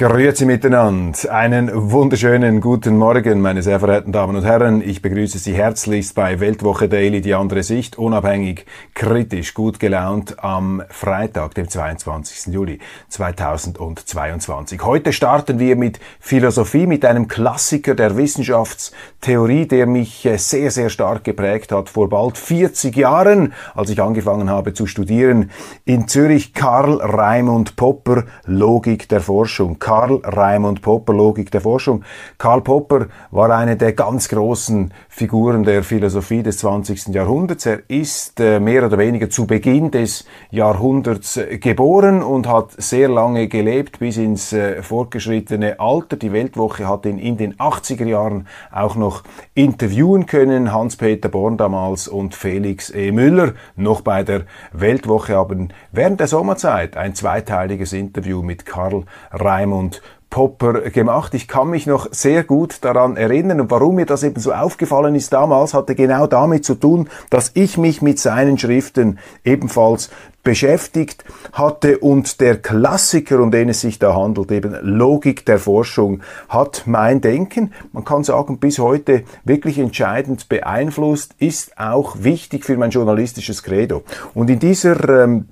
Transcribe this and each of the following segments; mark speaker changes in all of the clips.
Speaker 1: Grüezi miteinander. Einen wunderschönen guten Morgen, meine sehr verehrten Damen und Herren. Ich begrüße Sie herzlichst bei Weltwoche Daily, die andere Sicht, unabhängig, kritisch, gut gelaunt am Freitag, dem 22. Juli 2022. Heute starten wir mit Philosophie, mit einem Klassiker der Wissenschaftstheorie, der mich äh, sehr, sehr stark geprägt hat vor bald 40 Jahren, als ich angefangen habe zu studieren in Zürich. Karl Raimund Popper, Logik der Forschung. Karl Raimund Popper, Logik der Forschung. Karl Popper war eine der ganz großen Figuren der Philosophie des 20. Jahrhunderts. Er ist äh, mehr oder weniger zu Beginn des Jahrhunderts äh, geboren und hat sehr lange gelebt, bis ins äh, fortgeschrittene Alter. Die Weltwoche hat ihn in den 80er Jahren auch noch interviewen können. Hans-Peter Born damals und Felix E. Müller noch bei der Weltwoche haben während der Sommerzeit ein zweiteiliges Interview mit Karl Raimund und Popper gemacht. Ich kann mich noch sehr gut daran erinnern und warum mir das eben so aufgefallen ist damals, hatte genau damit zu tun, dass ich mich mit seinen Schriften ebenfalls beschäftigt hatte und der Klassiker, um den es sich da handelt, eben Logik der Forschung, hat mein Denken, man kann sagen, bis heute wirklich entscheidend beeinflusst, ist auch wichtig für mein journalistisches Credo. Und in dieser ähm,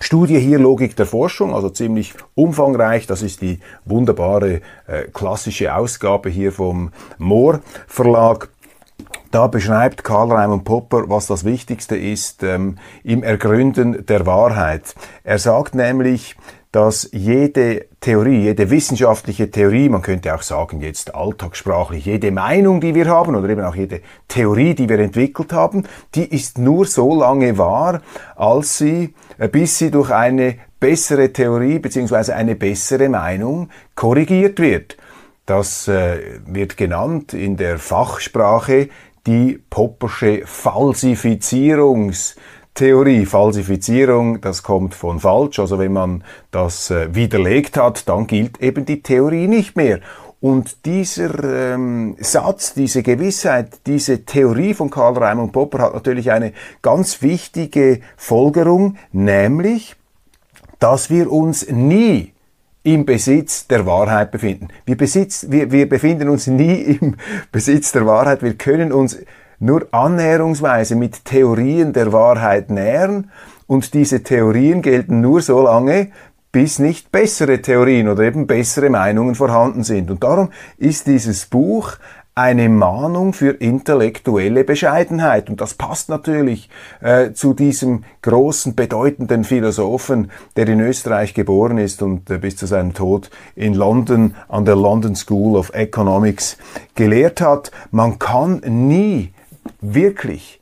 Speaker 1: Studie hier Logik der Forschung, also ziemlich umfangreich. Das ist die wunderbare äh, klassische Ausgabe hier vom Mohr Verlag. Da beschreibt Karl Raimund Popper, was das Wichtigste ist ähm, im Ergründen der Wahrheit. Er sagt nämlich, dass jede Theorie, jede wissenschaftliche Theorie, man könnte auch sagen jetzt alltagssprachlich, jede Meinung, die wir haben oder eben auch jede Theorie, die wir entwickelt haben, die ist nur so lange wahr, als sie, äh, bis sie durch eine bessere Theorie bzw. eine bessere Meinung korrigiert wird. Das äh, wird genannt in der Fachsprache die Poppersche Falsifizierungs Theorie, Falsifizierung, das kommt von falsch. Also wenn man das äh, widerlegt hat, dann gilt eben die Theorie nicht mehr. Und dieser ähm, Satz, diese Gewissheit, diese Theorie von Karl Raimund Popper hat natürlich eine ganz wichtige Folgerung, nämlich, dass wir uns nie im Besitz der Wahrheit befinden. Wir, besitz, wir, wir befinden uns nie im Besitz der Wahrheit. Wir können uns nur annäherungsweise mit Theorien der Wahrheit nähern und diese Theorien gelten nur so lange, bis nicht bessere Theorien oder eben bessere Meinungen vorhanden sind. Und darum ist dieses Buch eine Mahnung für intellektuelle Bescheidenheit. Und das passt natürlich äh, zu diesem großen, bedeutenden Philosophen, der in Österreich geboren ist und äh, bis zu seinem Tod in London an der London School of Economics gelehrt hat. Man kann nie wirklich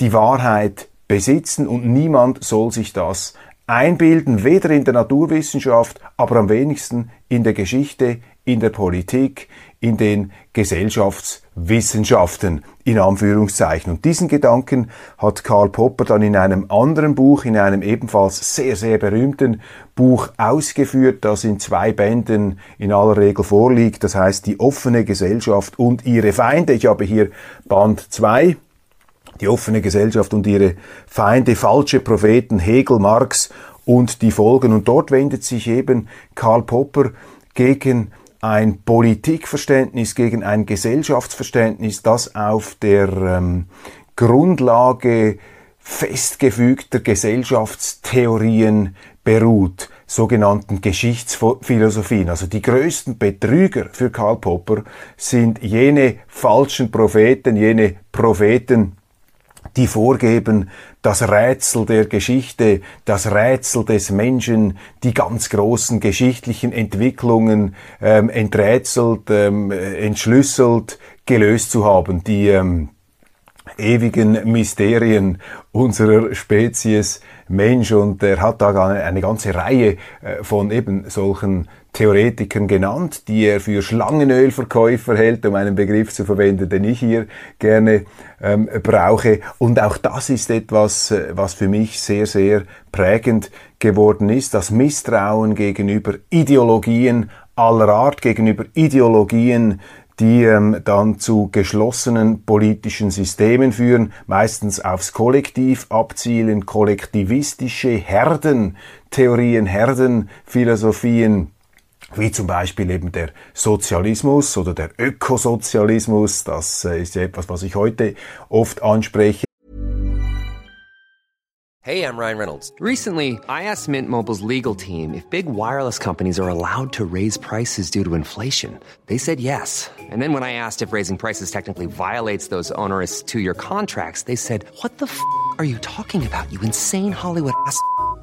Speaker 1: die Wahrheit besitzen und niemand soll sich das einbilden, weder in der Naturwissenschaft, aber am wenigsten in der Geschichte, in der Politik, in den Gesellschaftswissenschaften in Anführungszeichen. Und diesen Gedanken hat Karl Popper dann in einem anderen Buch, in einem ebenfalls sehr, sehr berühmten Buch ausgeführt, das in zwei Bänden in aller Regel vorliegt. Das heißt die offene Gesellschaft und ihre Feinde. Ich habe hier Band 2 die offene Gesellschaft und ihre Feinde, falsche Propheten, Hegel, Marx und die Folgen. Und dort wendet sich eben Karl Popper gegen ein Politikverständnis, gegen ein Gesellschaftsverständnis, das auf der ähm, Grundlage festgefügter Gesellschaftstheorien beruht, sogenannten Geschichtsphilosophien. Also die größten Betrüger für Karl Popper sind jene falschen Propheten, jene Propheten, die vorgeben, das Rätsel der Geschichte, das Rätsel des Menschen, die ganz großen geschichtlichen Entwicklungen ähm, enträtselt, ähm, entschlüsselt, gelöst zu haben, die ähm, ewigen Mysterien unserer Spezies. Mensch und er hat da eine ganze Reihe äh, von eben solchen Theoretikern genannt, die er für Schlangenölverkäufer hält, um einen Begriff zu verwenden, den ich hier gerne ähm, brauche. Und auch das ist etwas, äh, was für mich sehr, sehr prägend geworden ist, das Misstrauen gegenüber Ideologien aller Art, gegenüber Ideologien, die ähm, dann zu geschlossenen politischen Systemen führen, meistens aufs Kollektiv abzielen, kollektivistische Herdentheorien, Herdenphilosophien, wie zum Beispiel eben der Sozialismus oder der Ökosozialismus. Das äh, ist etwas, was ich heute oft anspreche.
Speaker 2: Hey, I'm Ryan Reynolds. Recently, I asked Mint Mobile's legal team if big wireless companies are allowed to raise prices due to inflation. They said yes. And then when I asked if raising prices technically violates those onerous two-year contracts, they said, "What the f*** are you talking about? You insane Hollywood ass."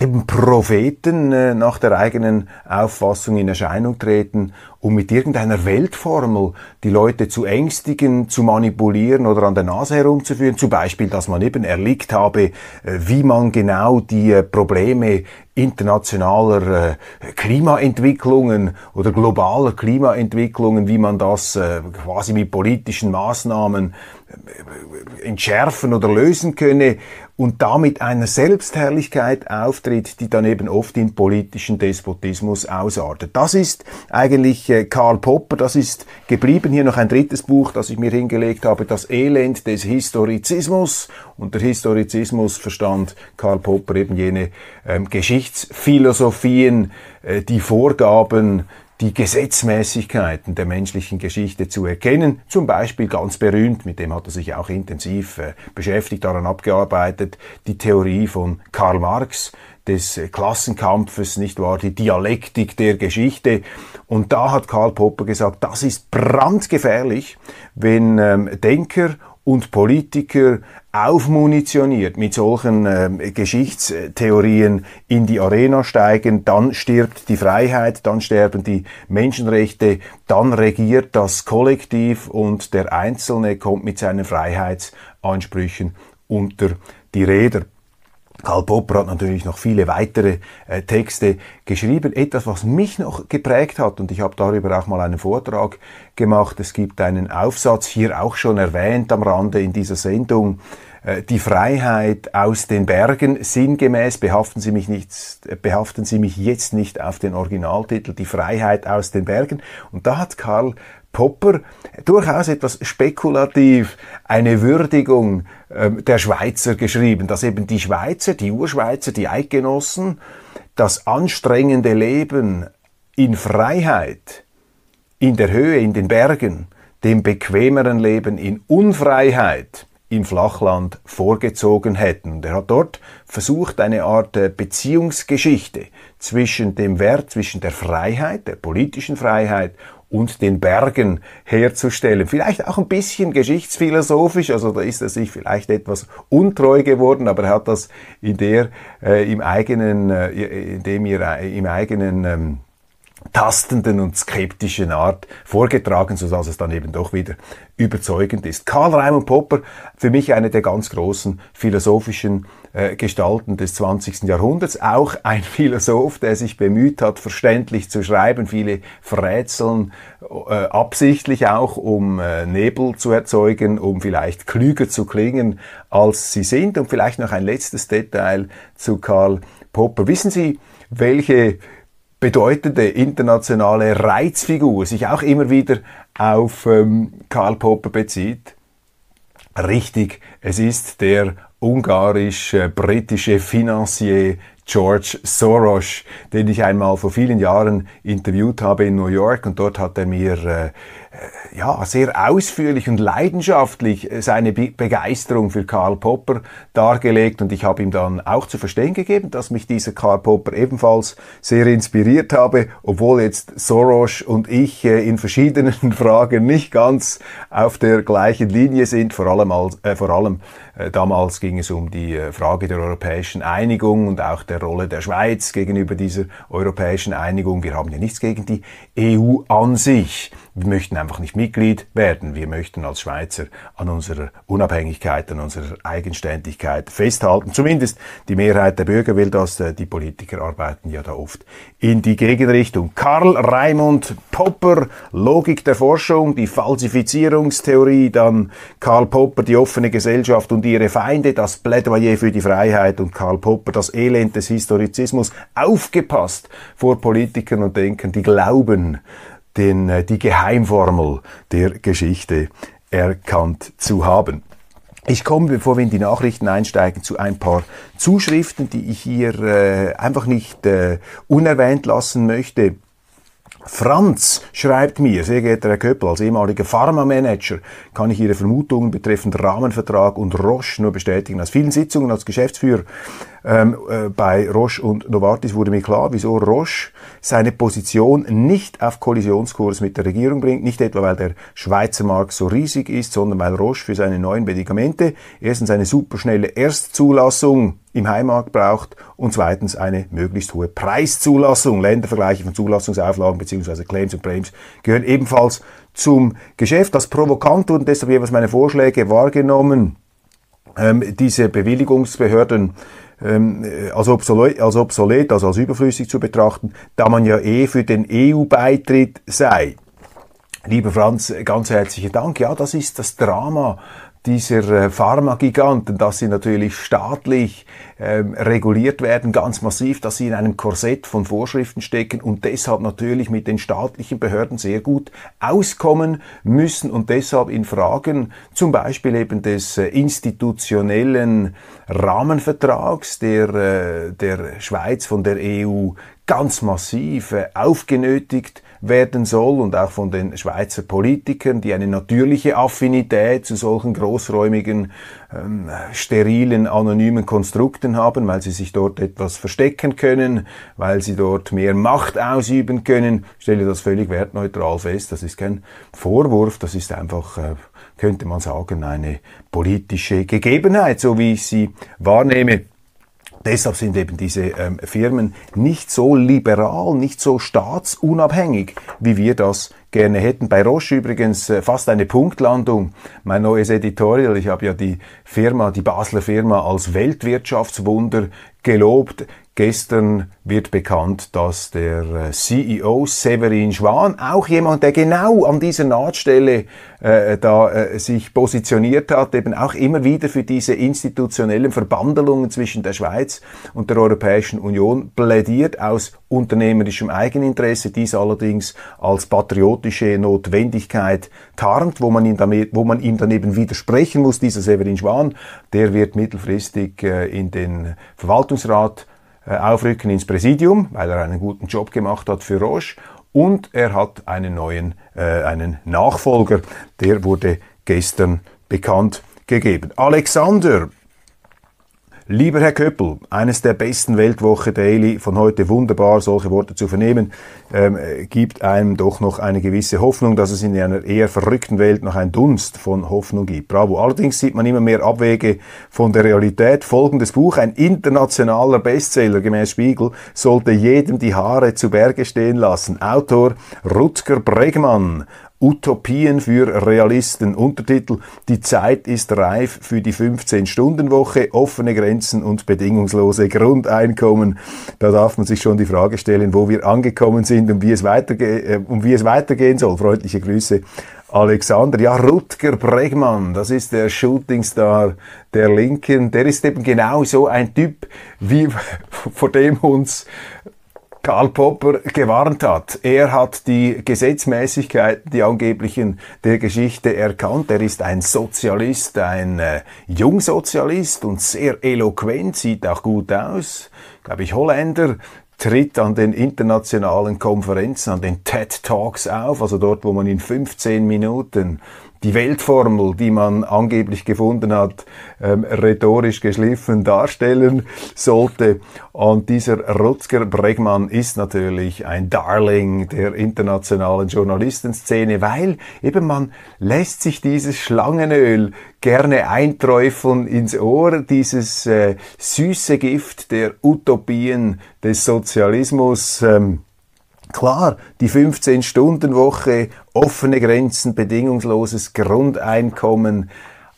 Speaker 1: eben Propheten äh, nach der eigenen Auffassung in Erscheinung treten, um mit irgendeiner Weltformel die Leute zu ängstigen, zu manipulieren oder an der Nase herumzuführen. Zum Beispiel, dass man eben erlickt habe, äh, wie man genau die äh, Probleme internationaler äh, Klimaentwicklungen oder globaler Klimaentwicklungen, wie man das äh, quasi mit politischen Maßnahmen entschärfen oder lösen könne und damit einer Selbstherrlichkeit auftritt, die dann eben oft in politischen Despotismus ausartet. Das ist eigentlich Karl Popper, das ist geblieben. Hier noch ein drittes Buch, das ich mir hingelegt habe, Das Elend des Historizismus. Und der Historizismus verstand Karl Popper eben jene ähm, Geschichtsphilosophien, äh, die Vorgaben, die Gesetzmäßigkeiten der menschlichen Geschichte zu erkennen. Zum Beispiel ganz berühmt, mit dem hat er sich auch intensiv äh, beschäftigt, daran abgearbeitet, die Theorie von Karl Marx, des Klassenkampfes, nicht wahr, die Dialektik der Geschichte. Und da hat Karl Popper gesagt, das ist brandgefährlich, wenn ähm, Denker und Politiker aufmunitioniert mit solchen äh, Geschichtstheorien in die Arena steigen, dann stirbt die Freiheit, dann sterben die Menschenrechte, dann regiert das Kollektiv und der Einzelne kommt mit seinen Freiheitsansprüchen unter die Räder. Karl Popper hat natürlich noch viele weitere äh, Texte geschrieben. Etwas, was mich noch geprägt hat, und ich habe darüber auch mal einen Vortrag gemacht. Es gibt einen Aufsatz, hier auch schon erwähnt am Rande in dieser Sendung, äh, die Freiheit aus den Bergen, sinngemäß, behaften Sie mich nicht, behaften Sie mich jetzt nicht auf den Originaltitel, die Freiheit aus den Bergen. Und da hat Karl Popper durchaus etwas spekulativ eine Würdigung äh, der Schweizer geschrieben, dass eben die Schweizer, die Urschweizer, die Eidgenossen das anstrengende Leben in Freiheit, in der Höhe, in den Bergen, dem bequemeren Leben in Unfreiheit im Flachland vorgezogen hätten. Er hat dort versucht, eine Art äh, Beziehungsgeschichte zwischen dem Wert, zwischen der Freiheit, der politischen Freiheit und den Bergen herzustellen. Vielleicht auch ein bisschen geschichtsphilosophisch, also da ist er sich vielleicht etwas untreu geworden, aber er hat das in der, äh, im eigenen, äh, in dem ihr, im eigenen, ähm, tastenden und skeptischen Art vorgetragen, sodass es dann eben doch wieder überzeugend ist. Karl Raimund Popper, für mich eine der ganz großen philosophischen äh, Gestalten des 20. Jahrhunderts, auch ein Philosoph, der sich bemüht hat, verständlich zu schreiben, viele Frätseln, äh, absichtlich auch, um äh, Nebel zu erzeugen, um vielleicht klüger zu klingen, als sie sind. Und vielleicht noch ein letztes Detail zu Karl Popper. Wissen Sie, welche bedeutende internationale Reizfigur sich auch immer wieder auf ähm, Karl Popper bezieht. Richtig, es ist der ungarisch-britische Financier George Soros, den ich einmal vor vielen Jahren interviewt habe in New York und dort hat er mir äh, ja, sehr ausführlich und leidenschaftlich äh, seine Begeisterung für Karl Popper dargelegt und ich habe ihm dann auch zu verstehen gegeben, dass mich dieser Karl Popper ebenfalls sehr inspiriert habe, obwohl jetzt Soros und ich äh, in verschiedenen Fragen nicht ganz auf der gleichen Linie sind, vor allem, als, äh, vor allem äh, damals ging es um die äh, Frage der europäischen Einigung und auch der Rolle der Schweiz gegenüber dieser europäischen Einigung. Wir haben ja nichts gegen die EU an sich. Wir möchten einfach nicht Mitglied werden. Wir möchten als Schweizer an unserer Unabhängigkeit, an unserer Eigenständigkeit festhalten. Zumindest die Mehrheit der Bürger will das. Äh, die Politiker arbeiten ja da oft in die Gegenrichtung. Karl Raimund Popper, Logik der Forschung, die Falsifizierungstheorie, dann Karl Popper, die offene Gesellschaft und ihre Feinde, das Plädoyer für die Freiheit und Karl Popper, das Elend des Historizismus. Aufgepasst vor Politikern und Denkern, die glauben, den, äh, die Geheimformel der Geschichte erkannt zu haben. Ich komme, bevor wir in die Nachrichten einsteigen, zu ein paar Zuschriften, die ich hier äh, einfach nicht äh, unerwähnt lassen möchte. Franz schreibt mir, sehr geehrter Herr Köppel, als ehemaliger Pharma-Manager kann ich Ihre Vermutungen betreffend Rahmenvertrag und Roche nur bestätigen. Aus vielen Sitzungen als Geschäftsführer ähm, äh, bei Roche und Novartis wurde mir klar, wieso Roche seine Position nicht auf Kollisionskurs mit der Regierung bringt. Nicht etwa, weil der Schweizer Markt so riesig ist, sondern weil Roche für seine neuen Medikamente erstens eine superschnelle Erstzulassung im Heimmarkt braucht und zweitens eine möglichst hohe Preiszulassung. Ländervergleiche von Zulassungsauflagen bzw. Claims und Claims gehören ebenfalls zum Geschäft. Das provokant und deshalb jeweils meine Vorschläge wahrgenommen, ähm, diese Bewilligungsbehörden ähm, als, obsolet, als obsolet, also als überflüssig zu betrachten, da man ja eh für den EU-Beitritt sei. Lieber Franz, ganz herzlichen Dank. Ja, das ist das Drama dieser äh, Pharmagiganten, dass sie natürlich staatlich ähm, reguliert werden, ganz massiv, dass sie in einem Korsett von Vorschriften stecken und deshalb natürlich mit den staatlichen Behörden sehr gut auskommen müssen und deshalb in Fragen zum Beispiel eben des äh, institutionellen Rahmenvertrags der, äh, der Schweiz von der EU ganz massiv äh, aufgenötigt werden soll und auch von den Schweizer Politikern, die eine natürliche Affinität zu solchen großräumigen, ähm, sterilen, anonymen Konstrukten haben, weil sie sich dort etwas verstecken können, weil sie dort mehr Macht ausüben können. Ich stelle das völlig wertneutral fest. Das ist kein Vorwurf, das ist einfach, äh, könnte man sagen, eine politische Gegebenheit, so wie ich sie wahrnehme. Deshalb sind eben diese ähm, Firmen nicht so liberal, nicht so staatsunabhängig, wie wir das gerne hätten. Bei Roche übrigens äh, fast eine Punktlandung. Mein neues Editorial, ich habe ja die Firma, die Basler Firma als Weltwirtschaftswunder gelobt. Gestern wird bekannt, dass der äh, CEO Severin Schwan, auch jemand, der genau an dieser Nahtstelle äh, da äh, sich positioniert hat, eben auch immer wieder für diese institutionellen Verbandelungen zwischen der Schweiz und der Europäischen Union plädiert aus unternehmerischem Eigeninteresse, dies allerdings als patriotische Notwendigkeit tarnt, wo man ihm, damit, wo man ihm daneben widersprechen muss. Dieser Severin Schwan, der wird mittelfristig äh, in den Verwaltungsrat aufrücken ins Präsidium, weil er einen guten Job gemacht hat für Roche. Und er hat einen neuen, äh, einen Nachfolger, der wurde gestern bekannt gegeben. Alexander Lieber Herr Köppel, eines der besten Weltwoche Daily von heute wunderbar, solche Worte zu vernehmen, ähm, gibt einem doch noch eine gewisse Hoffnung, dass es in einer eher verrückten Welt noch ein Dunst von Hoffnung gibt. Bravo. Allerdings sieht man immer mehr Abwege von der Realität. Folgendes Buch, ein internationaler Bestseller gemäß Spiegel, sollte jedem die Haare zu Berge stehen lassen. Autor Rutger Bregmann. Utopien für Realisten. Untertitel Die Zeit ist reif für die 15-Stunden-Woche, offene Grenzen und bedingungslose Grundeinkommen. Da darf man sich schon die Frage stellen, wo wir angekommen sind und wie es, weiterge äh, und wie es weitergehen soll. Freundliche Grüße. Alexander, ja, Rutger Bregmann, das ist der Shootingstar der Linken. Der ist eben genau so ein Typ, wie vor dem uns Karl Popper gewarnt hat. Er hat die Gesetzmäßigkeiten, die angeblichen der Geschichte erkannt. Er ist ein Sozialist, ein äh, Jungsozialist und sehr eloquent, sieht auch gut aus. Glaube ich, Holländer, tritt an den internationalen Konferenzen, an den TED Talks auf, also dort, wo man in 15 Minuten die Weltformel, die man angeblich gefunden hat, ähm, rhetorisch geschliffen darstellen sollte. Und dieser Rutger Bregmann ist natürlich ein Darling der internationalen Journalistenszene, weil eben man lässt sich dieses Schlangenöl gerne einträufeln ins Ohr, dieses äh, süße Gift der Utopien des Sozialismus. Ähm, Klar, die 15-Stunden-Woche, offene Grenzen, bedingungsloses Grundeinkommen,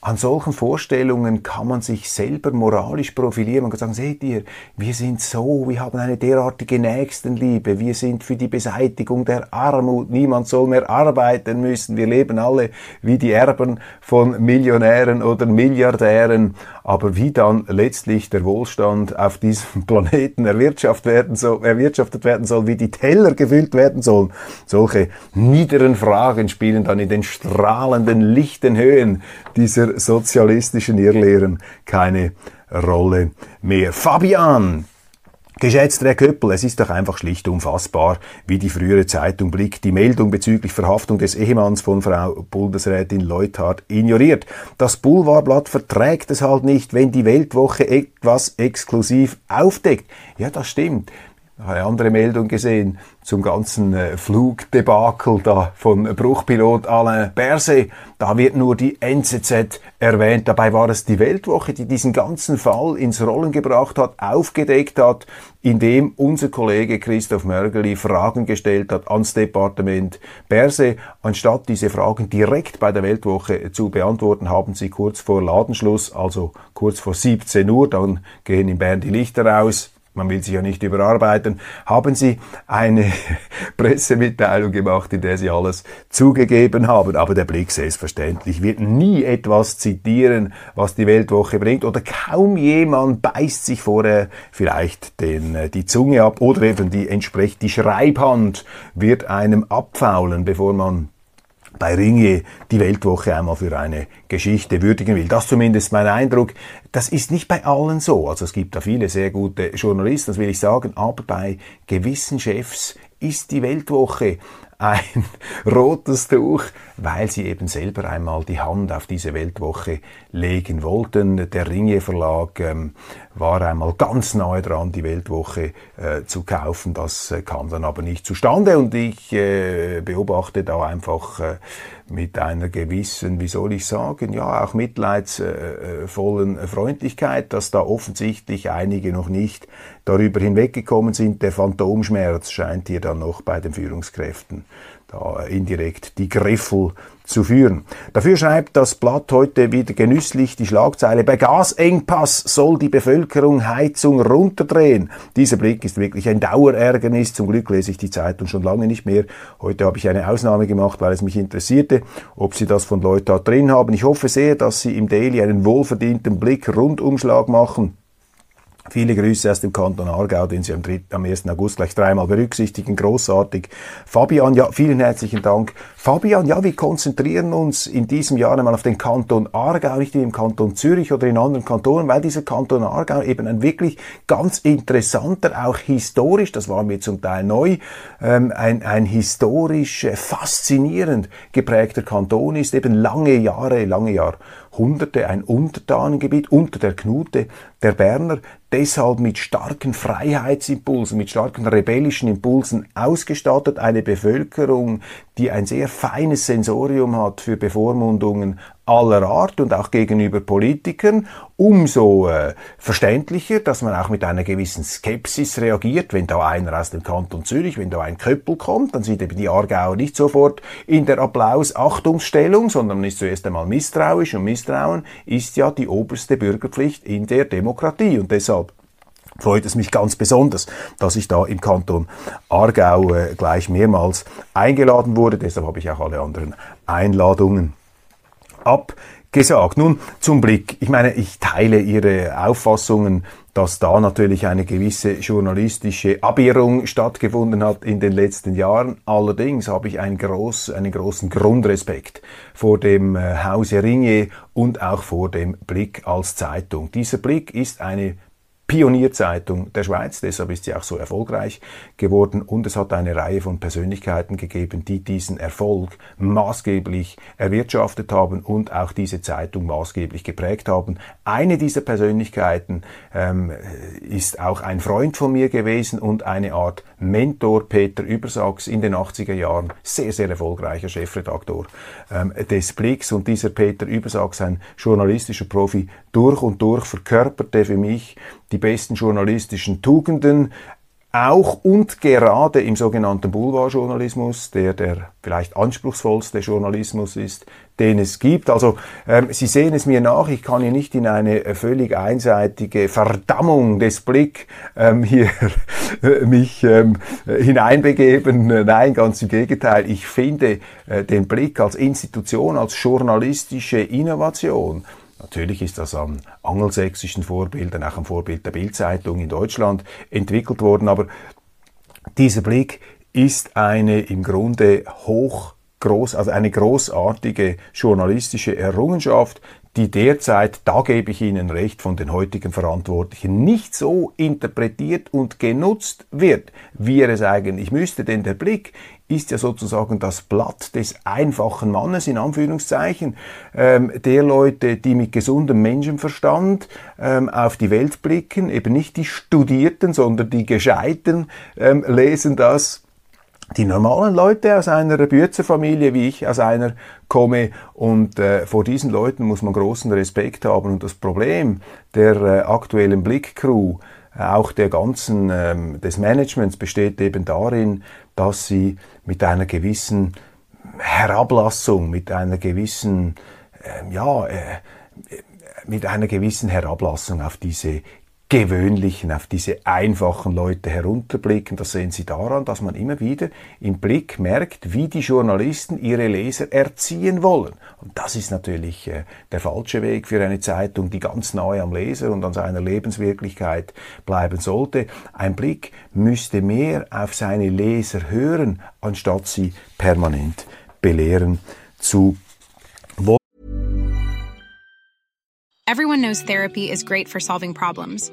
Speaker 1: an solchen Vorstellungen kann man sich selber moralisch profilieren. Man kann sagen, seht ihr, wir sind so, wir haben eine derartige Nächstenliebe, wir sind für die Beseitigung der Armut, niemand soll mehr arbeiten müssen, wir leben alle wie die Erben von Millionären oder Milliardären. Aber wie dann letztlich der Wohlstand auf diesem Planeten erwirtschaftet werden soll, erwirtschaftet werden soll, wie die Teller gefüllt werden sollen, solche niederen Fragen spielen dann in den strahlenden, lichten Höhen dieser sozialistischen Irrlehren keine Rolle mehr. Fabian, Geschätzter Herr Köppel, es ist doch einfach schlicht unfassbar, wie die frühere Zeitung Blick die Meldung bezüglich Verhaftung des Ehemanns von Frau Bundesrätin Leuthardt ignoriert. Das Boulevardblatt verträgt es halt nicht, wenn die Weltwoche etwas exklusiv aufdeckt. Ja, das stimmt eine andere Meldung gesehen zum ganzen äh, Flugdebakel da von Bruchpilot Alain Berset. Da wird nur die NZZ erwähnt. Dabei war es die Weltwoche, die diesen ganzen Fall ins Rollen gebracht hat, aufgedeckt hat, indem unser Kollege Christoph Mörgeli Fragen gestellt hat ans Departement Berset. Anstatt diese Fragen direkt bei der Weltwoche zu beantworten, haben sie kurz vor Ladenschluss, also kurz vor 17 Uhr, dann gehen in Bern die Lichter aus, man will sich ja nicht überarbeiten, haben sie eine Pressemitteilung gemacht, in der sie alles zugegeben haben. Aber der Blick selbstverständlich wird nie etwas zitieren, was die Weltwoche bringt. Oder kaum jemand beißt sich vorher vielleicht den, äh, die Zunge ab. Oder eben die entsprechend die Schreibhand wird einem abfaulen, bevor man bei Ringe die Weltwoche einmal für eine Geschichte würdigen will. Das zumindest mein Eindruck. Das ist nicht bei allen so. Also es gibt da viele sehr gute Journalisten, das will ich sagen, aber bei gewissen Chefs ist die Weltwoche ein rotes Tuch, weil sie eben selber einmal die Hand auf diese Weltwoche legen wollten. Der Ringe Verlag ähm, war einmal ganz nahe dran, die Weltwoche äh, zu kaufen. Das äh, kam dann aber nicht zustande und ich äh, beobachte da einfach äh, mit einer gewissen, wie soll ich sagen, ja auch mitleidsvollen Freundlichkeit, dass da offensichtlich einige noch nicht darüber hinweggekommen sind. Der Phantomschmerz scheint hier dann noch bei den Führungskräften da indirekt die Griffel zu führen. Dafür schreibt das Blatt heute wieder genüsslich die Schlagzeile, bei Gasengpass soll die Bevölkerung Heizung runterdrehen. Dieser Blick ist wirklich ein Dauerärgernis. Zum Glück lese ich die Zeitung schon lange nicht mehr. Heute habe ich eine Ausnahme gemacht, weil es mich interessierte, ob Sie das von Leuten drin haben. Ich hoffe sehr, dass Sie im Daily einen wohlverdienten Blick Rundumschlag machen Viele Grüße aus dem Kanton Aargau, den Sie am, 3, am 1. August gleich dreimal berücksichtigen. Großartig. Fabian, ja, vielen herzlichen Dank. Fabian, ja, wir konzentrieren uns in diesem Jahr einmal auf den Kanton Aargau, nicht im Kanton Zürich oder in anderen Kantonen, weil dieser Kanton Aargau eben ein wirklich ganz interessanter, auch historisch, das war mir zum Teil neu, ähm, ein, ein historisch äh, faszinierend geprägter Kanton ist, eben lange Jahre, lange Jahrhunderte ein Untertanengebiet unter der Knute der Berner, deshalb mit starken Freihetsimpulsen, mit starken rebellischen Impulsen ausgestattet, eine Bevölkerung, die ein sehr feines Sensorium hat für Bevormundungen aller Art und auch gegenüber Politikern, umso äh, verständlicher, dass man auch mit einer gewissen Skepsis reagiert, wenn da einer aus dem Kanton Zürich, wenn da ein Köppel kommt, dann sind eben die Aargauer nicht sofort in der Applaus-Achtungsstellung, sondern man ist zuerst einmal misstrauisch und Misstrauen ist ja die oberste Bürgerpflicht in der Demokratie. Und deshalb freut es mich ganz besonders, dass ich da im Kanton Aargau äh, gleich mehrmals eingeladen wurde. Deshalb habe ich auch alle anderen Einladungen abgesagt. Nun zum Blick. Ich meine, ich teile Ihre Auffassungen, dass da natürlich eine gewisse journalistische Abirrung stattgefunden hat in den letzten Jahren. Allerdings habe ich einen, groß, einen großen Grundrespekt vor dem äh, Hause Ringe und auch vor dem Blick als Zeitung. Dieser Blick ist eine Pionierzeitung der Schweiz, deshalb ist sie auch so erfolgreich geworden. Und es hat eine Reihe von Persönlichkeiten gegeben, die diesen Erfolg maßgeblich erwirtschaftet haben und auch diese Zeitung maßgeblich geprägt haben. Eine dieser Persönlichkeiten ähm, ist auch ein Freund von mir gewesen und eine Art Mentor, Peter Übersachs, in den 80er Jahren sehr, sehr erfolgreicher Chefredaktor ähm, des Blicks. Und dieser Peter Übersachs, ein journalistischer Profi, durch und durch verkörperte für mich die besten journalistischen Tugenden, auch und gerade im sogenannten Boulevardjournalismus, der der vielleicht anspruchsvollste Journalismus ist, den es gibt. Also ähm, Sie sehen es mir nach, ich kann hier nicht in eine völlig einseitige Verdammung des Blick ähm, hier mich ähm, hineinbegeben. Nein, ganz im Gegenteil. Ich finde äh, den Blick als Institution, als journalistische Innovation Natürlich ist das am angelsächsischen Vorbild, auch am Vorbild der Bildzeitung in Deutschland entwickelt worden, aber dieser Blick ist eine im Grunde hoch groß, also eine großartige journalistische Errungenschaft, die derzeit, da gebe ich Ihnen recht, von den heutigen Verantwortlichen nicht so interpretiert und genutzt wird, wie er es eigentlich müsste. Denn der Blick ist ja sozusagen das Blatt des einfachen Mannes, in Anführungszeichen, ähm, der Leute, die mit gesundem Menschenverstand ähm, auf die Welt blicken, eben nicht die Studierten, sondern die Gescheiten ähm, lesen das die normalen Leute aus einer Bürzerfamilie, wie ich aus einer komme. Und äh, vor diesen Leuten muss man großen Respekt haben. Und das Problem der äh, aktuellen Blick-Crew, äh, auch der ganzen ähm, des Managements besteht eben darin, dass sie mit einer gewissen Herablassung, mit einer gewissen, äh, ja, äh, mit einer gewissen Herablassung auf diese gewöhnlichen, auf diese einfachen Leute herunterblicken. Das sehen Sie daran, dass man immer wieder im Blick merkt, wie die Journalisten ihre Leser erziehen wollen. Und das ist natürlich äh, der falsche Weg für eine Zeitung, die ganz nahe am Leser und an seiner Lebenswirklichkeit bleiben sollte. Ein Blick müsste mehr auf seine Leser hören, anstatt sie permanent belehren zu wollen.
Speaker 3: Everyone knows therapy is great for solving problems,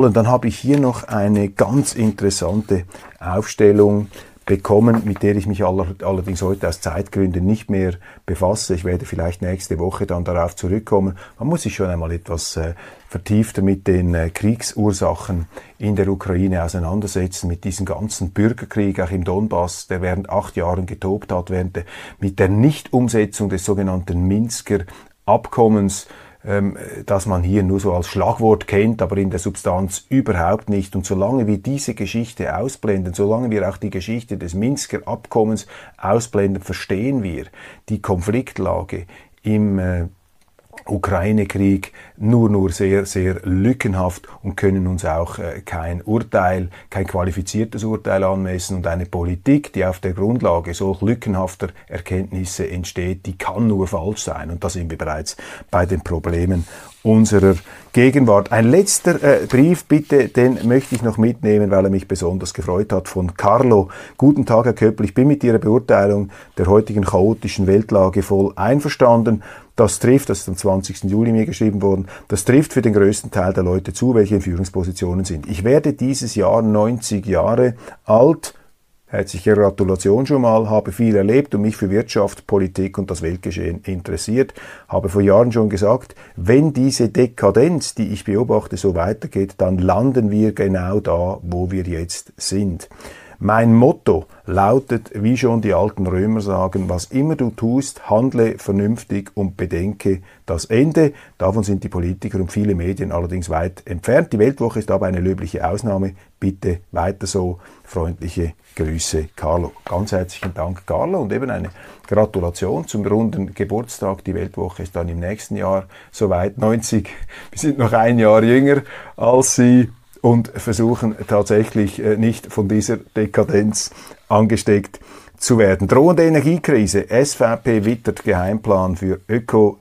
Speaker 1: Und dann habe ich hier noch eine ganz interessante Aufstellung bekommen, mit der ich mich allerdings heute aus Zeitgründen nicht mehr befasse. Ich werde vielleicht nächste Woche dann darauf zurückkommen. Man muss sich schon einmal etwas äh, vertiefter mit den äh, Kriegsursachen in der Ukraine auseinandersetzen, mit diesem ganzen Bürgerkrieg auch im Donbass, der während acht Jahren getobt hat, während der, mit der Nichtumsetzung des sogenannten Minsker Abkommens ähm, dass man hier nur so als Schlagwort kennt, aber in der Substanz überhaupt nicht. Und solange wir diese Geschichte ausblenden, solange wir auch die Geschichte des Minsker Abkommens ausblenden, verstehen wir die Konfliktlage im äh, Ukraine-Krieg nur, nur sehr, sehr lückenhaft und können uns auch äh, kein Urteil, kein qualifiziertes Urteil anmessen und eine Politik, die auf der Grundlage solch lückenhafter Erkenntnisse entsteht, die kann nur falsch sein. Und da sind wir bereits bei den Problemen unserer Gegenwart. Ein letzter äh, Brief, bitte, den möchte ich noch mitnehmen, weil er mich besonders gefreut hat, von Carlo. Guten Tag, Herr Köppel, ich bin mit Ihrer Beurteilung der heutigen chaotischen Weltlage voll einverstanden. Das trifft, das ist am 20. Juli mir geschrieben worden, das trifft für den größten Teil der Leute zu, welche in Führungspositionen sind. Ich werde dieses Jahr 90 Jahre alt. Herzliche Gratulation schon mal, habe viel erlebt und mich für Wirtschaft, Politik und das Weltgeschehen interessiert. Habe vor Jahren schon gesagt, wenn diese Dekadenz, die ich beobachte, so weitergeht, dann landen wir genau da, wo wir jetzt sind. Mein Motto lautet, wie schon die alten Römer sagen, was immer du tust, handle vernünftig und bedenke das Ende. Davon sind die Politiker und viele Medien allerdings weit entfernt. Die Weltwoche ist aber eine löbliche Ausnahme. Bitte weiter so. Freundliche Grüße, Carlo. Ganz herzlichen Dank, Carlo, und eben eine Gratulation zum runden Geburtstag. Die Weltwoche ist dann im nächsten Jahr soweit 90. Wir sind noch ein Jahr jünger als Sie und versuchen tatsächlich äh, nicht von dieser Dekadenz angesteckt zu werden. Drohende Energiekrise. SVP wittert Geheimplan für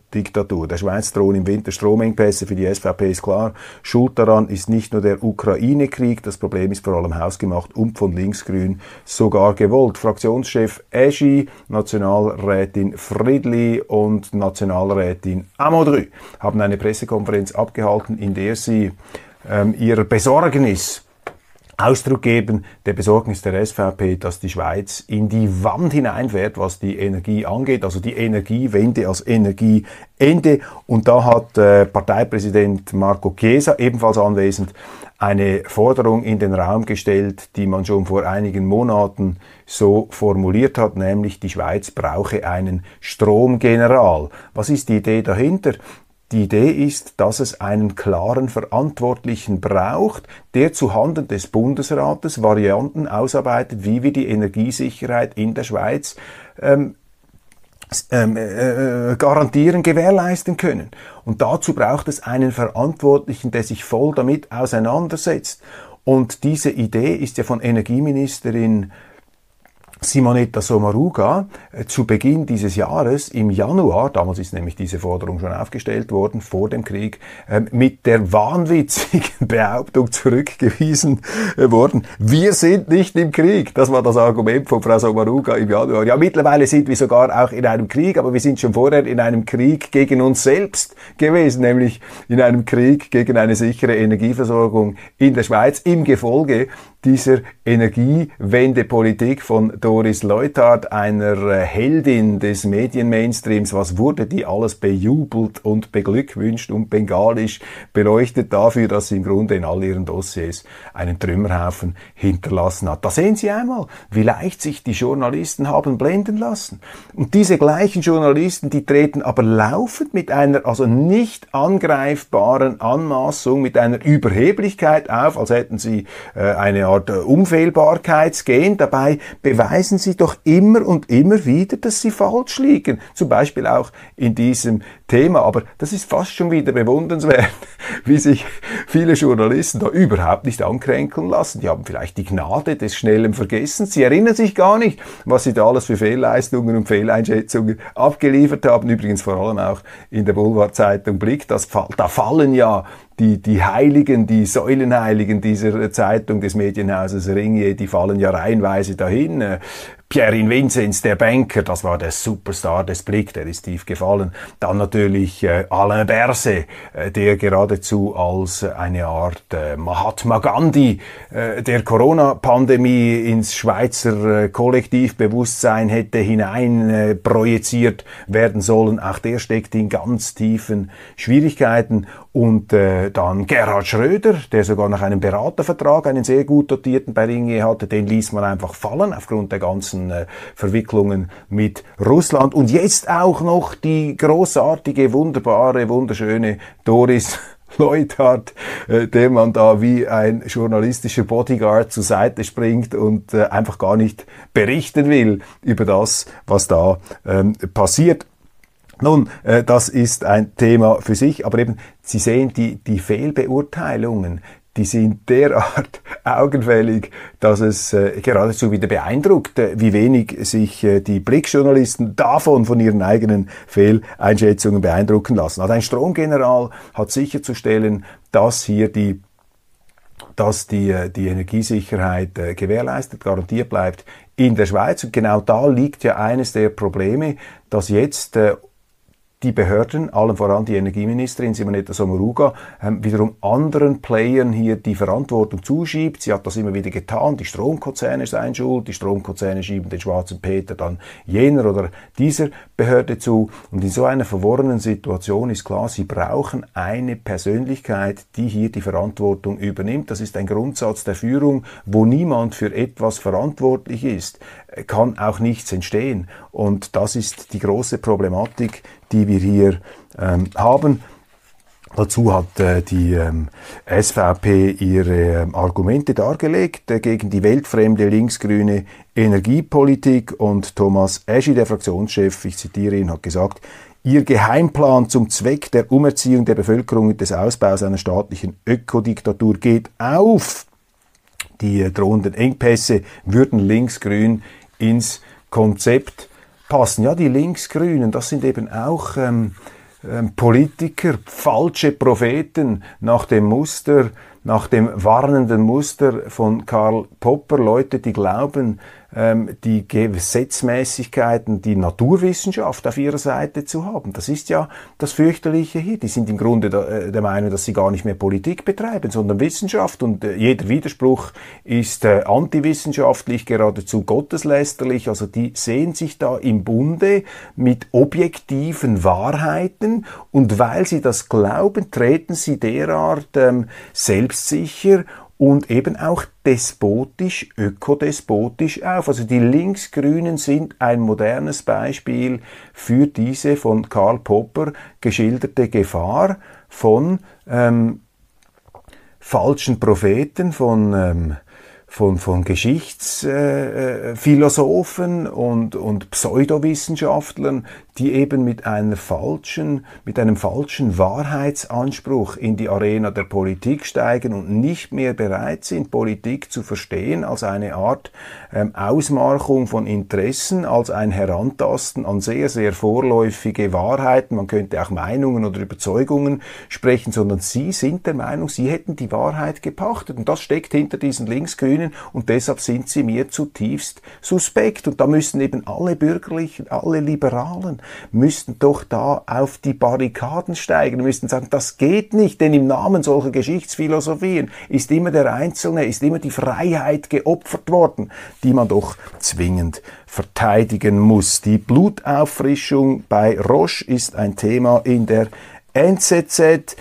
Speaker 1: Ökodiktatur. Der Schweiz drohen im Winter Stromengpässe. Für die SVP ist klar, Schuld daran ist nicht nur der Ukraine-Krieg. Das Problem ist vor allem hausgemacht und von linksgrün sogar gewollt. Fraktionschef Eschi, Nationalrätin Friedli und Nationalrätin Amodry haben eine Pressekonferenz abgehalten, in der sie ähm, ihrer Besorgnis Ausdruck geben, der Besorgnis der SVP, dass die Schweiz in die Wand hineinfährt, was die Energie angeht, also die Energiewende als Energieende. Und da hat äh, Parteipräsident Marco Chiesa, ebenfalls anwesend, eine Forderung in den Raum gestellt, die man schon vor einigen Monaten so formuliert hat, nämlich die Schweiz brauche einen Stromgeneral. Was ist die Idee dahinter? Die Idee ist, dass es einen klaren Verantwortlichen braucht, der zu Handen des Bundesrates Varianten ausarbeitet, wie wir die Energiesicherheit in der Schweiz ähm, ähm, äh, garantieren, gewährleisten können. Und dazu braucht es einen Verantwortlichen, der sich voll damit auseinandersetzt. Und diese Idee ist ja von Energieministerin Simonetta Sommaruga äh, zu Beginn dieses Jahres im Januar, damals ist nämlich diese Forderung schon aufgestellt worden, vor dem Krieg, äh, mit der wahnwitzigen Behauptung zurückgewiesen äh, worden, wir sind nicht im Krieg. Das war das Argument von Frau Sommaruga im Januar. Ja, mittlerweile sind wir sogar auch in einem Krieg, aber wir sind schon vorher in einem Krieg gegen uns selbst gewesen, nämlich in einem Krieg gegen eine sichere Energieversorgung in der Schweiz im Gefolge dieser Energiewendepolitik von Doris Leuthard, einer Heldin des Medienmainstreams. Was wurde die alles bejubelt und beglückwünscht und bengalisch beleuchtet dafür, dass sie im Grunde in all ihren Dossiers einen Trümmerhaufen hinterlassen hat. Da sehen Sie einmal, wie leicht sich die Journalisten haben blenden lassen. Und diese gleichen Journalisten, die treten aber laufend mit einer also nicht angreifbaren Anmaßung, mit einer Überheblichkeit auf, als hätten sie äh, eine Art Unfehlbarkeitsgehen. Dabei beweisen sie doch immer und immer wieder, dass sie falsch liegen. Zum Beispiel auch in diesem Thema. Aber das ist fast schon wieder bewundernswert, wie sich viele Journalisten da überhaupt nicht ankränkeln lassen. Die haben vielleicht die Gnade des schnellen Vergessens. Sie erinnern sich gar nicht, was sie da alles für Fehlleistungen und Fehleinschätzungen abgeliefert haben. Übrigens vor allem auch in der Boulevardzeitung Blick. Das, da fallen ja die, die Heiligen, die Säulenheiligen dieser Zeitung des Medienhauses Ringier, die fallen ja reihenweise dahin. Pierre Vinzenz, der Banker, das war der Superstar des Blick, der ist tief gefallen. Dann natürlich äh, Alain Berset, äh, der geradezu als eine Art äh, Mahatma Gandhi äh, der Corona-Pandemie ins Schweizer äh, Kollektivbewusstsein hätte hinein äh, projiziert werden sollen. Auch der steckt in ganz tiefen Schwierigkeiten. Und äh, dann Gerhard Schröder, der sogar nach einem Beratervertrag einen sehr gut dotierten bei Ringier hatte, den ließ man einfach fallen aufgrund der ganzen äh, Verwicklungen mit Russland und jetzt auch noch die großartige, wunderbare, wunderschöne Doris Leuthard, äh, der man da wie ein journalistischer Bodyguard zur Seite springt und äh, einfach gar nicht berichten will über das, was da ähm, passiert. Nun, äh, das ist ein Thema für sich, aber eben, Sie sehen die, die Fehlbeurteilungen, die sind derart augenfällig, dass es äh, geradezu wieder beeindruckt, äh, wie wenig sich äh, die Blickjournalisten davon von ihren eigenen Fehleinschätzungen beeindrucken lassen. Also ein Stromgeneral hat sicherzustellen, dass hier die dass die, äh, die Energiesicherheit äh, gewährleistet, garantiert bleibt in der Schweiz. Und genau da liegt ja eines der Probleme, dass jetzt äh, die Behörden, allen voran die Energieministerin Simonetta Sommaruga, ähm, wiederum anderen Playern hier die Verantwortung zuschiebt. Sie hat das immer wieder getan. Die Stromkonzerne seien schuld, die Stromkonzerne schieben den schwarzen Peter dann jener oder dieser Behörde zu. Und in so einer verworrenen Situation ist klar, sie brauchen eine Persönlichkeit, die hier die Verantwortung übernimmt. Das ist ein Grundsatz der Führung, wo niemand für etwas verantwortlich ist kann auch nichts entstehen. Und das ist die große Problematik, die wir hier ähm, haben. Dazu hat äh, die ähm, SVP ihre äh, Argumente dargelegt äh, gegen die weltfremde linksgrüne Energiepolitik und Thomas Eschi, der Fraktionschef, ich zitiere ihn, hat gesagt, Ihr Geheimplan zum Zweck der Umerziehung der Bevölkerung und des Ausbaus einer staatlichen Ökodiktatur geht auf. Die drohenden Engpässe würden linksgrün ins Konzept passen. Ja, die Linksgrünen, das sind eben auch ähm, ähm, Politiker, falsche Propheten nach dem Muster, nach dem warnenden Muster von Karl Popper, Leute, die glauben, die Gesetzmäßigkeiten, die Naturwissenschaft auf ihrer Seite zu haben. Das ist ja das Fürchterliche hier. Die sind im Grunde der, äh, der Meinung, dass sie gar nicht mehr Politik betreiben, sondern Wissenschaft. Und äh, jeder Widerspruch ist äh, antiwissenschaftlich, geradezu gotteslästerlich. Also die sehen sich da im Bunde mit objektiven Wahrheiten. Und weil sie das glauben, treten sie derart ähm, selbstsicher und eben auch despotisch, ökodespotisch auf. Also die Linksgrünen sind ein modernes Beispiel für diese von Karl Popper geschilderte Gefahr von ähm, falschen Propheten, von ähm, von, von Geschichtsphilosophen äh, und, und Pseudowissenschaftlern, die eben mit einer falschen, mit einem falschen Wahrheitsanspruch in die Arena der Politik steigen und nicht mehr bereit sind, Politik zu verstehen als eine Art ähm, Ausmarchung von Interessen, als ein Herantasten an sehr, sehr vorläufige Wahrheiten. Man könnte auch Meinungen oder Überzeugungen sprechen, sondern sie sind der Meinung, sie hätten die Wahrheit gepachtet. Und das steckt hinter diesen Linksgrünen und deshalb sind sie mir zutiefst suspekt. Und da müssen eben alle Bürgerlichen, alle Liberalen, müssten doch da auf die Barrikaden steigen, müssten sagen, das geht nicht, denn im Namen solcher Geschichtsphilosophien ist immer der Einzelne, ist immer die Freiheit geopfert worden, die man doch zwingend verteidigen muss. Die Blutauffrischung bei Roche ist ein Thema in der NZZ.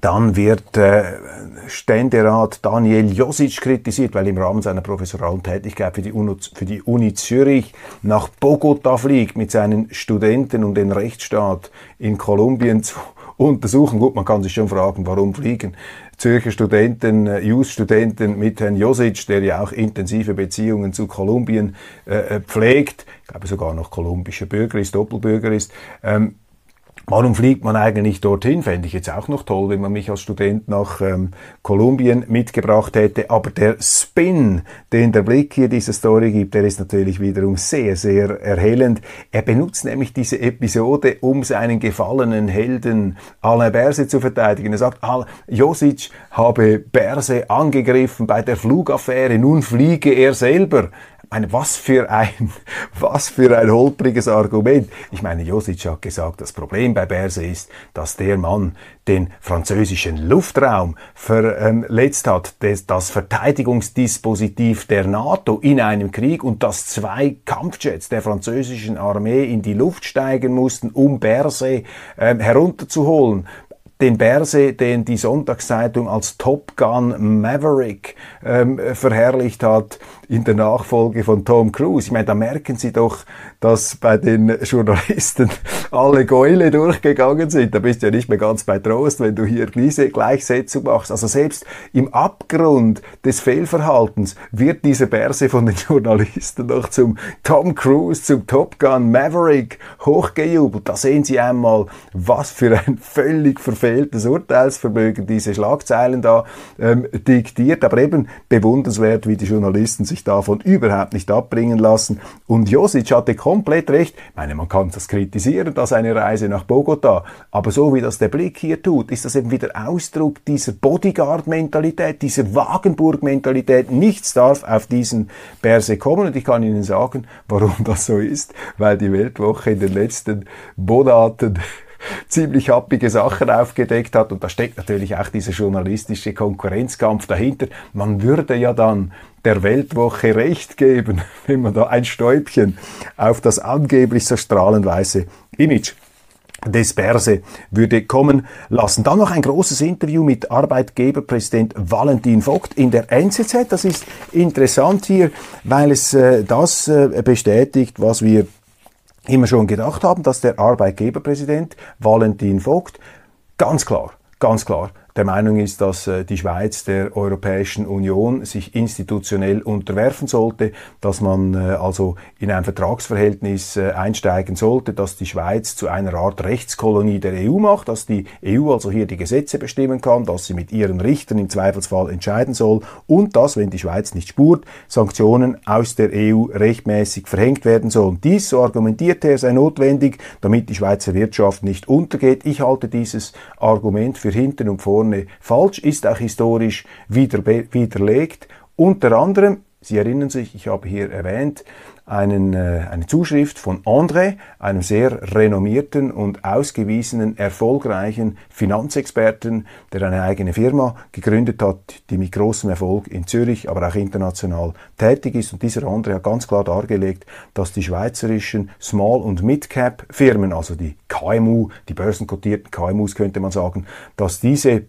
Speaker 1: Dann wird äh, Ständerat Daniel Josic kritisiert, weil im Rahmen seiner professoralen Tätigkeit für die, UNO, für die Uni Zürich nach Bogota fliegt mit seinen Studenten, um den Rechtsstaat in Kolumbien zu untersuchen. Gut, man kann sich schon fragen, warum fliegen Zürcher Studenten, äh, Jus-Studenten mit Herrn Josic, der ja auch intensive Beziehungen zu Kolumbien äh, äh pflegt, ich glaube sogar noch kolumbischer Bürger ist, Doppelbürger ist. Ähm, Warum fliegt man eigentlich dorthin? Fände ich jetzt auch noch toll, wenn man mich als Student nach ähm, Kolumbien mitgebracht hätte. Aber der Spin, den der Blick hier dieser Story gibt, der ist natürlich wiederum sehr, sehr erhellend. Er benutzt nämlich diese Episode, um seinen gefallenen Helden Alain Berse zu verteidigen. Er sagt, Josic habe Berse angegriffen bei der Flugaffäre, nun fliege er selber meine, was für ein, was für ein holpriges Argument. Ich meine, Josic hat gesagt, das Problem bei Berse ist, dass der Mann den französischen Luftraum verletzt hat, das, Verteidigungsdispositiv der NATO in einem Krieg und dass zwei Kampfjets der französischen Armee in die Luft steigen mussten, um Berse ähm, herunterzuholen den Berse, den die Sonntagszeitung als Top Gun Maverick ähm, verherrlicht hat in der Nachfolge von Tom Cruise. Ich meine, da merken Sie doch, dass bei den Journalisten alle Gäule durchgegangen sind. Da bist du ja nicht mehr ganz bei Trost, wenn du hier diese Gleichsetzung machst. Also selbst im Abgrund des Fehlverhaltens wird diese Berse von den Journalisten noch zum Tom Cruise, zum Top Gun Maverick hochgejubelt. Da sehen Sie einmal, was für ein völlig verfehltes Urteilsvermögen diese Schlagzeilen da ähm, diktiert. Aber eben bewundernswert, wie die Journalisten sich davon überhaupt nicht abbringen lassen. Und Josic hatte komplett recht. Ich meine, man kann das kritisieren, dass eine Reise nach Bogota, aber so wie das der Blick hier tut, ist das eben wieder Ausdruck dieser Bodyguard-Mentalität, dieser Wagenburg-Mentalität. Nichts darf auf diesen Berse kommen und ich kann Ihnen sagen, warum das so ist, weil die Weltwoche in den letzten Monaten ziemlich happige Sachen aufgedeckt hat. Und da steckt natürlich auch dieser journalistische Konkurrenzkampf dahinter. Man würde ja dann der Weltwoche recht geben, wenn man da ein Stäubchen auf das angeblich so strahlend weiße Image des Berse würde kommen lassen. Dann noch ein großes Interview mit Arbeitgeberpräsident Valentin Vogt in der NZZ. Das ist interessant hier, weil es äh, das äh, bestätigt, was wir immer schon gedacht haben, dass der Arbeitgeberpräsident Valentin Vogt ganz klar, ganz klar der Meinung ist, dass äh, die Schweiz der Europäischen Union sich institutionell unterwerfen sollte, dass man äh, also in ein Vertragsverhältnis äh, einsteigen sollte, dass die Schweiz zu einer Art Rechtskolonie der EU macht, dass die EU also hier die Gesetze bestimmen kann, dass sie mit ihren Richtern im Zweifelsfall entscheiden soll und dass, wenn die Schweiz nicht spurt, Sanktionen aus der EU rechtmäßig verhängt werden sollen. Dies, so argumentiert er, sei notwendig, damit die Schweizer Wirtschaft nicht untergeht. Ich halte dieses Argument für hinten und vorne falsch, ist auch historisch wieder, widerlegt. Unter anderem, Sie erinnern sich, ich habe hier erwähnt, einen, äh, eine Zuschrift von André, einem sehr renommierten und ausgewiesenen, erfolgreichen Finanzexperten, der eine eigene Firma gegründet hat, die mit großem Erfolg in Zürich, aber auch international tätig ist. Und dieser André hat ganz klar dargelegt, dass die schweizerischen Small- und Mid-Cap-Firmen, also die KMU, die börsenkotierten KMUs könnte man sagen, dass diese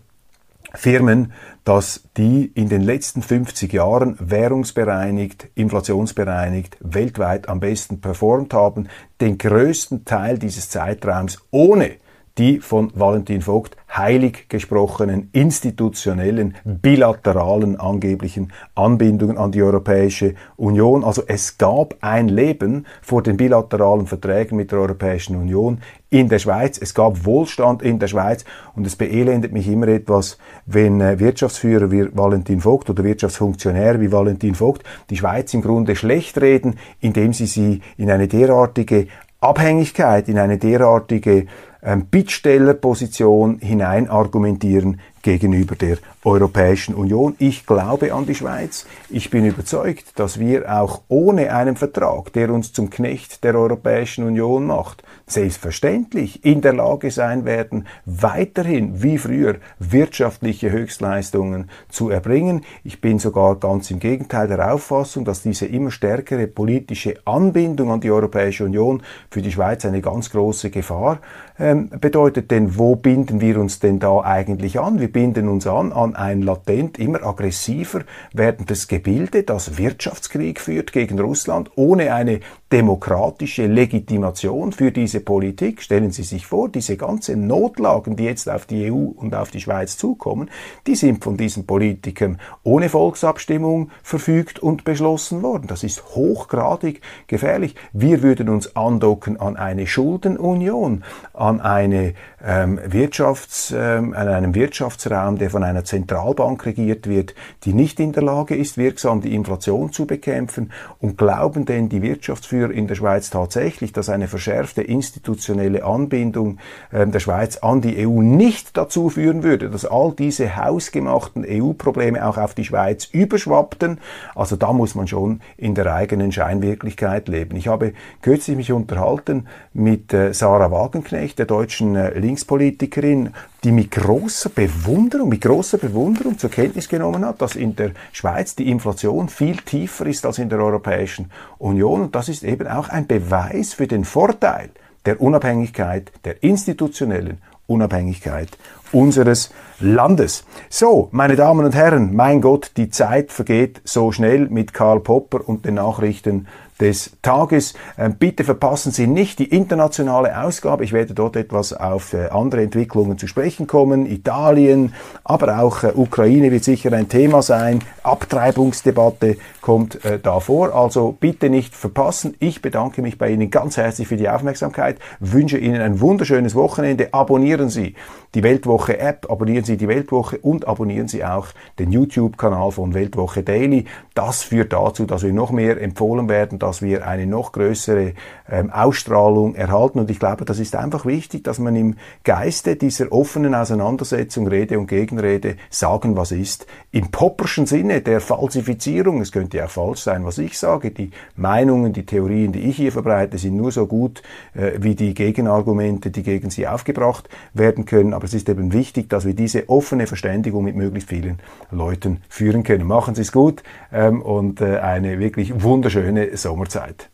Speaker 1: Firmen, dass die in den letzten 50 Jahren währungsbereinigt, inflationsbereinigt, weltweit am besten performt haben, den größten Teil dieses Zeitraums ohne die von Valentin Vogt heilig gesprochenen institutionellen, bilateralen angeblichen Anbindungen an die Europäische Union. Also es gab ein Leben vor den bilateralen Verträgen mit der Europäischen Union in der Schweiz. Es gab Wohlstand in der Schweiz und es beelendet mich immer etwas, wenn äh, Wirtschaftsführer wie Valentin Vogt oder Wirtschaftsfunktionär wie Valentin Vogt die Schweiz im Grunde schlecht reden, indem sie sie in eine derartige Abhängigkeit, in eine derartige Bittstellerposition hinein argumentieren gegenüber der Europäischen Union. Ich glaube an die Schweiz. Ich bin überzeugt, dass wir auch ohne einen Vertrag, der uns zum Knecht der Europäischen Union macht, selbstverständlich in der Lage sein werden, weiterhin wie früher wirtschaftliche Höchstleistungen zu erbringen. Ich bin sogar ganz im Gegenteil der Auffassung, dass diese immer stärkere politische Anbindung an die Europäische Union für die Schweiz eine ganz große Gefahr ähm, bedeutet. Denn wo binden wir uns denn da eigentlich an? Wir binden uns an an ein latent immer aggressiver werdendes Gebilde, das Wirtschaftskrieg führt gegen Russland, ohne eine demokratische Legitimation für diese Politik. Stellen Sie sich vor, diese ganzen Notlagen, die jetzt auf die EU und auf die Schweiz zukommen, die sind von diesen Politikern ohne Volksabstimmung verfügt und beschlossen worden. Das ist hochgradig gefährlich. Wir würden uns andocken an eine Schuldenunion, an eine ähm, Wirtschafts, ähm, an einem Wirtschaftsraum, der von einer Zentralbank regiert wird, die nicht in der Lage ist, wirksam die Inflation zu bekämpfen. Und glauben denn die Wirtschaftsführer in der Schweiz tatsächlich, dass eine verschärfte institutionelle Anbindung äh, der Schweiz an die EU nicht dazu führen würde, dass all diese hausgemachten EU-Probleme auch auf die Schweiz überschwappten? Also da muss man schon in der eigenen Scheinwirklichkeit leben. Ich habe kürzlich mich unterhalten mit äh, Sarah Wagenknecht, der deutschen äh, Linkspolitikerin, die mit großer Bewunderung, mit großer Bewunderung zur Kenntnis genommen hat, dass in der Schweiz die Inflation viel tiefer ist als in der Europäischen Union. Und das ist eben auch ein Beweis für den Vorteil der Unabhängigkeit, der institutionellen Unabhängigkeit unseres Landes. So, meine Damen und Herren, mein Gott, die Zeit vergeht so schnell mit Karl Popper und den Nachrichten des Tages. Ähm, bitte verpassen Sie nicht die internationale Ausgabe. Ich werde dort etwas auf äh, andere Entwicklungen zu sprechen kommen. Italien, aber auch äh, Ukraine wird sicher ein Thema sein. Abtreibungsdebatte kommt äh, da vor. Also bitte nicht verpassen. Ich bedanke mich bei Ihnen ganz herzlich für die Aufmerksamkeit, wünsche Ihnen ein wunderschönes Wochenende. Abonnieren Sie die Weltwoche App, abonnieren Sie die Weltwoche und abonnieren Sie auch den YouTube-Kanal von Weltwoche Daily. Das führt dazu, dass wir noch mehr empfohlen werden, dass wir eine noch größere ähm, Ausstrahlung erhalten. Und ich glaube, das ist einfach wichtig, dass man im Geiste dieser offenen Auseinandersetzung, Rede und Gegenrede, sagen, was ist. Im popperschen Sinne der Falsifizierung, es könnte ja falsch sein, was ich sage, die Meinungen, die Theorien, die ich hier verbreite, sind nur so gut äh, wie die Gegenargumente, die gegen sie aufgebracht werden können. Aber es ist eben wichtig, dass wir diese offene Verständigung mit möglichst vielen Leuten führen können. Machen Sie es gut ähm, und äh, eine wirklich wunderschöne Sommerzeit.